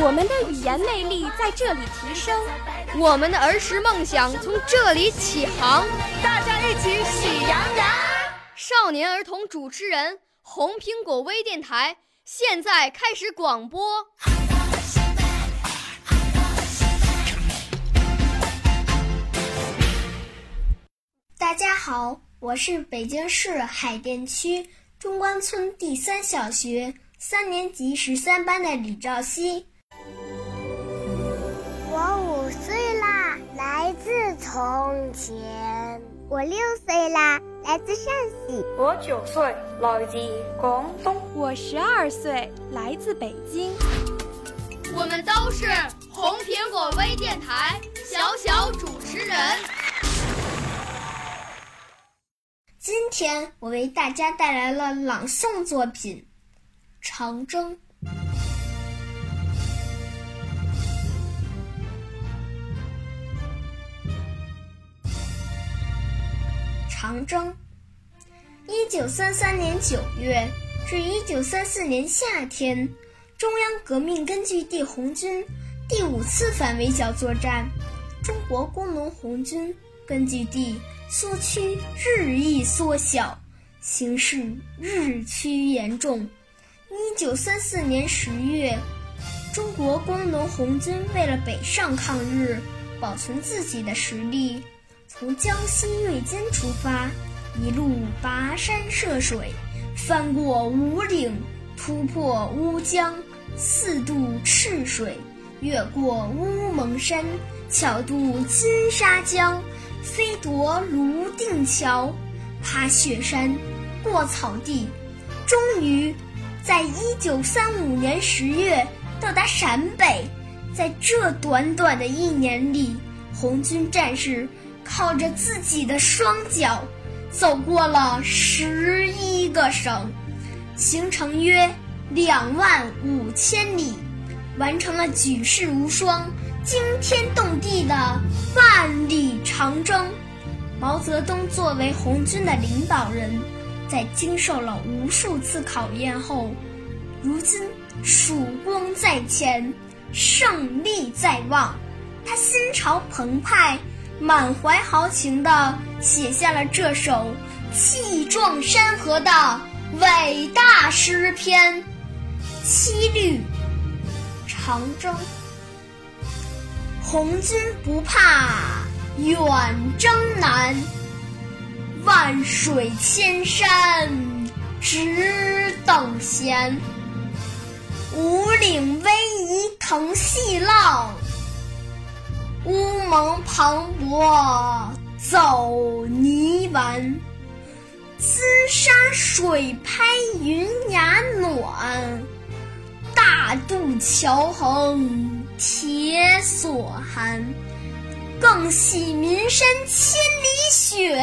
我们的语言魅力在这里提升，我们的儿时梦想从这里起航。大家一起喜羊羊。少年儿童主持人，红苹果微电台。现在开始广播。大家好，我是北京市海淀区中关村第三小学三年级十三班的李兆熙。我五岁啦，来自从前。我六岁啦，来自陕西。我九岁，来自广东。我十二岁，来自北京。我们都是红苹果微电台小小主持人。今天我为大家带来了朗诵作品《长征》。长征，一九三三年九月至一九三四年夏天，中央革命根据地红军第五次反围剿作战，中国工农红军根据地苏区日益缩小，形势日趋严重。一九三四年十月，中国工农红军为了北上抗日，保存自己的实力。从江西瑞金出发，一路跋山涉水，翻过五岭，突破乌江，四渡赤水，越过乌蒙山，巧渡金沙江，飞夺泸定桥，爬雪山，过草地，终于在一九三五年十月到达陕北。在这短短的一年里，红军战士。靠着自己的双脚，走过了十一个省，行程约两万五千里，完成了举世无双、惊天动地的万里长征。毛泽东作为红军的领导人，在经受了无数次考验后，如今曙光在前，胜利在望，他心潮澎湃。满怀豪情地写下了这首气壮山河的伟大诗篇《七律长征》。红军不怕远征难，万水千山只等闲。五岭逶迤腾细浪。乌蒙磅礴走泥丸，金沙水拍云崖暖，大渡桥横铁索寒，更喜岷山千里雪，